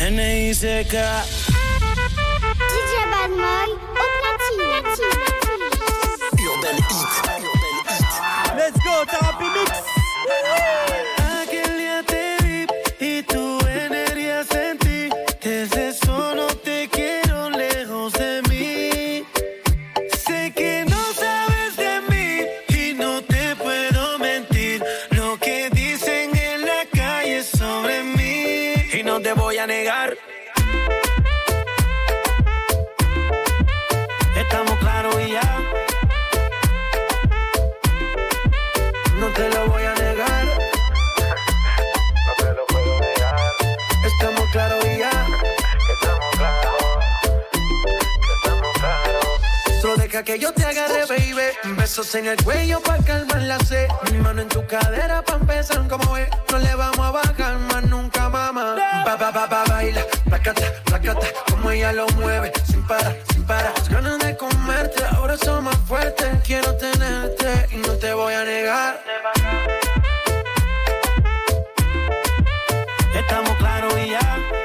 N-E-I-C-K DJ Badmoy au platine Urban Hit Let's go, t'as un no te voy a negar Estamos claros y ya No te lo voy a negar. No te lo puedo negar, Estamos claros y ya. estamos claros, estamos claros. Solo deja que yo te agarre, baby. Besos en el cuello pa' calmar la sed. Mi mano en tu cadera pa' empezar como es. No le vamos ella lo mueve. Sin parar, sin parar. Las ganas de comerte. Ahora son más fuertes. Quiero tenerte y no te voy a negar. Estamos claros y ya.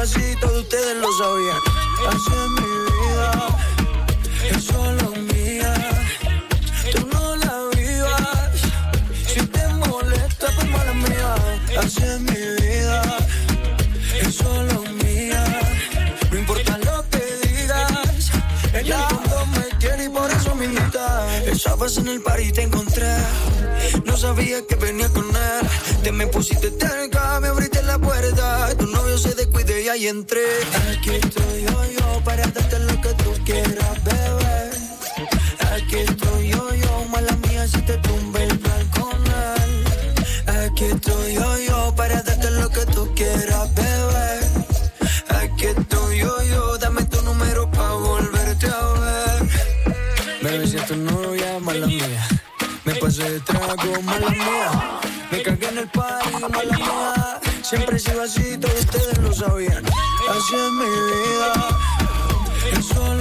Sido así, todos ustedes lo sabían. Así es mi vida, es solo mía. Tú no la vivas. Si te molesta, pues mala mía. Así es mi vida, es solo mía. No importa lo que digas, el fondo me quiere y por eso me invita. Estabas en el party y te encontré. No sabía que venía con. Te me pusiste cerca, me abriste la puerta. Tu novio se descuide y ahí entré. Aquí estoy yo, yo, para darte lo que tú quieras, bebé. Aquí estoy yo, yo, mala mía, si te tumbe el plan con él. Aquí estoy yo, yo, para darte lo que tú quieras, bebé. Aquí estoy yo, yo, dame tu número pa' volverte a ver. Bebé, si es tu novia, mala mía. Me pasé de trago, mala mía. Me cagué en el party, mala mía. Siempre he sido así, todos ustedes lo sabían. Así es mi vida, es solo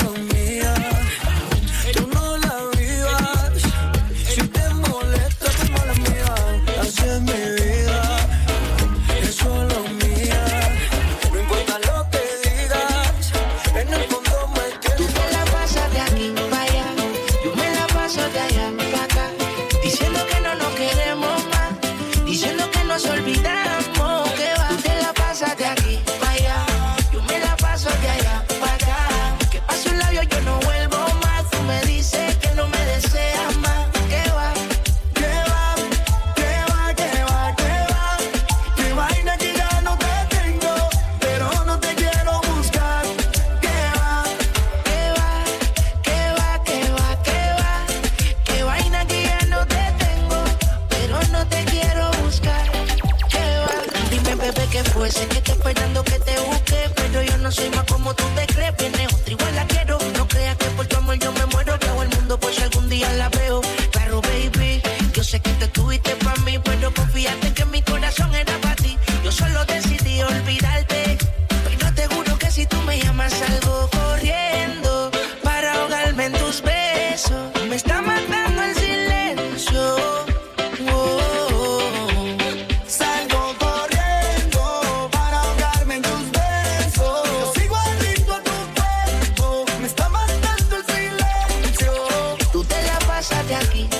pasa de aquí.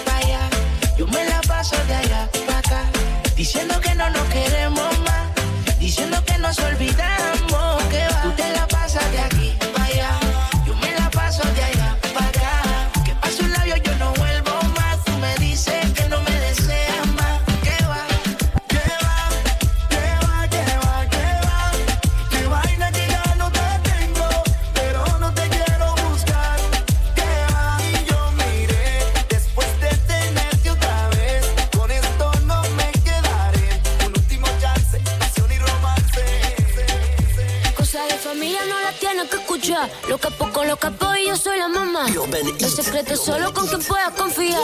Lo capo con lo capo y yo soy la mamá. Urban El Eat. secreto es solo con quien puedas confiar.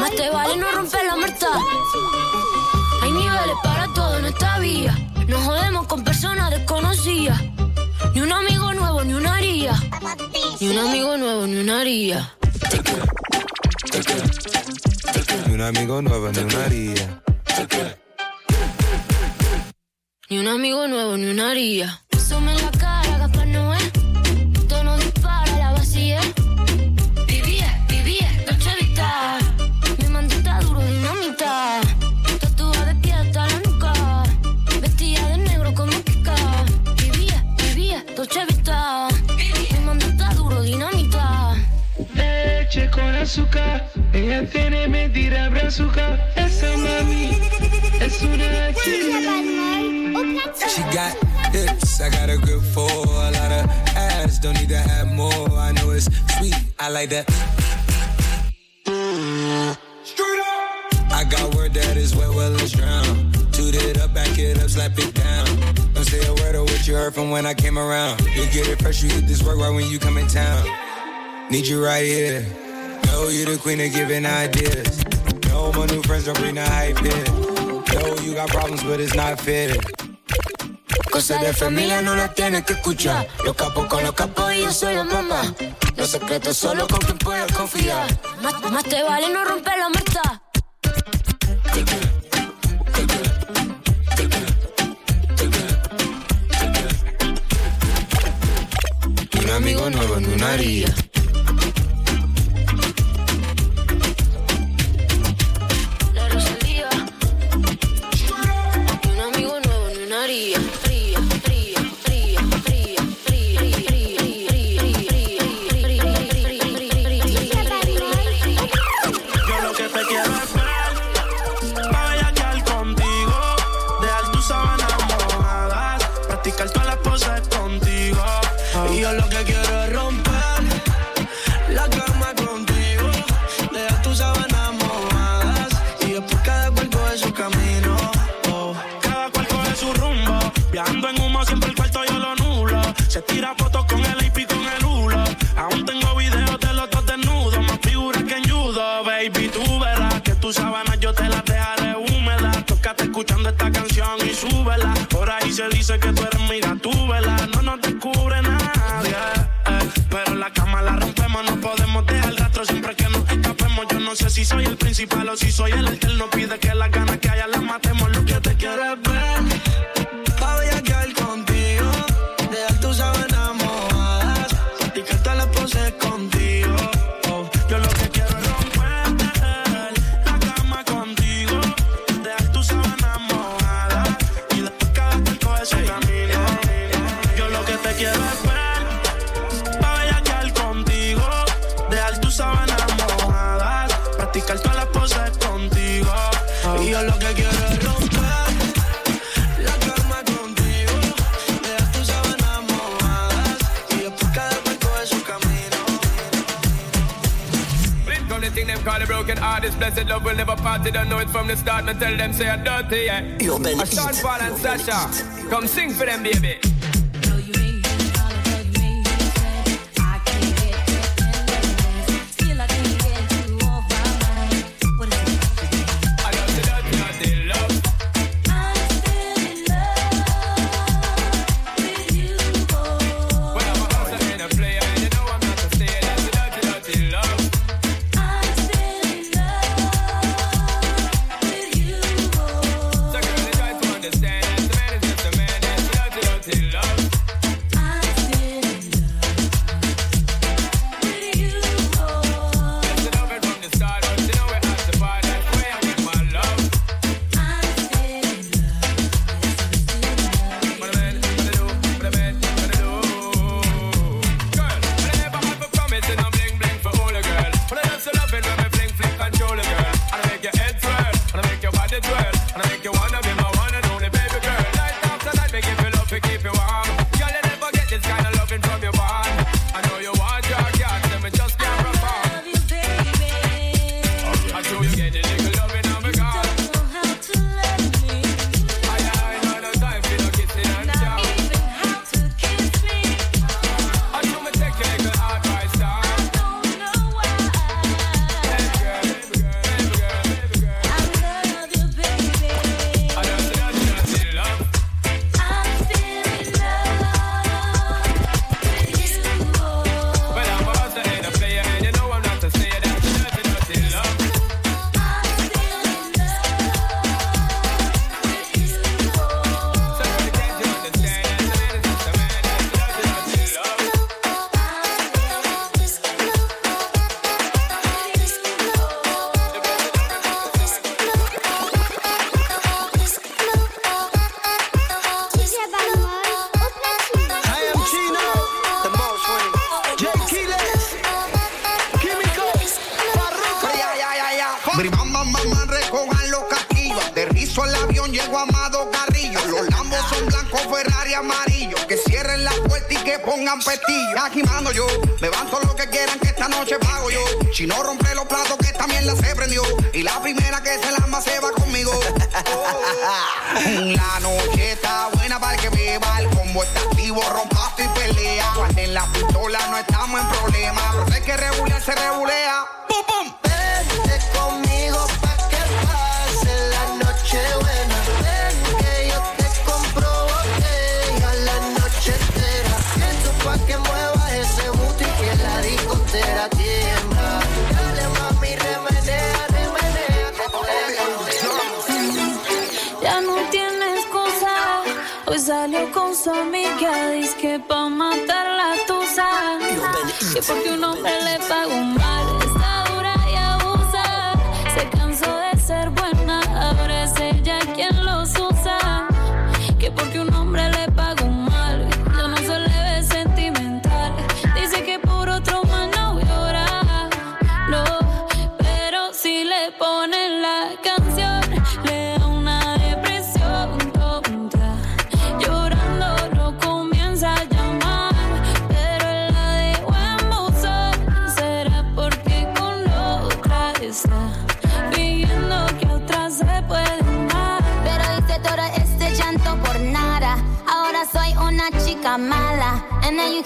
Más, te vale no romper la muerta. Hay niveles para todo en esta vía. No jodemos con personas desconocidas. Ni un amigo nuevo, ni una haría. Ni un amigo nuevo, ni una haría. Ni un amigo nuevo, ni una haría. Ni un amigo nuevo, ni una haría. Sume la cara, Leche con azúcar, ella tiene mentira brazuca. Esa mami es una DJ Bad Boy au She got hips, I got a grip for a lot of ass. Don't need to have more. I know it's sweet, I like that. Straight up. I got word that is wet, well, let's drown. Toot it up, back it up, slap it down. Don't say a word of what you heard from when I came around. You get it fresh, you hit this work right when you come in town. Need you right here. Know you the queen of giving ideas. No, my new friends don't bring the hype here. Know you got problems, but it's not fair. Cosas de familia no las tienes que escuchar. Los capos con los capos y yo soy la mamá. Los secretos solo con quien puedas confiar. Más, más te vale no romper la muerta. Ni un amigo nuevo, ni una haría. Dice que tú eres mi gatúbela. No nos descubre nadie, pero la cama la rompemos. No podemos dejar rastro siempre que nos escapemos. Yo no sé si soy el principal o si soy el te quiero es ver, pa' bellaquear contigo. Dejar tus sábanas mojadas, practicar todas las poses contigo. Y yo lo que quiero es romper la cama contigo. Dejar tus sábanas mojadas y después cada cual coge su camino. Blink on the thing them call a broken heart. This blessed love will never part. They don't know it from the start. Me tell them say I'm dirty, yeah. Urban A Sean Paul and Sasha, come sing for them, baby. Amarillo. Que cierren la puerta y que pongan pestillo. Agimando yo, levanto lo que quieran que esta noche pago yo. Si no rompe los platos que esta mierda se prendió. Y la primera que se la se va conmigo. La noche está buena para que beba. El combo está activo, rompaste y pelea. Cuando en la pistola no estamos en problema. Pero hay que regular, se regulea. Con su amiga. Dice que pa' matar la tusa. Que porque un hombre le pagó mal.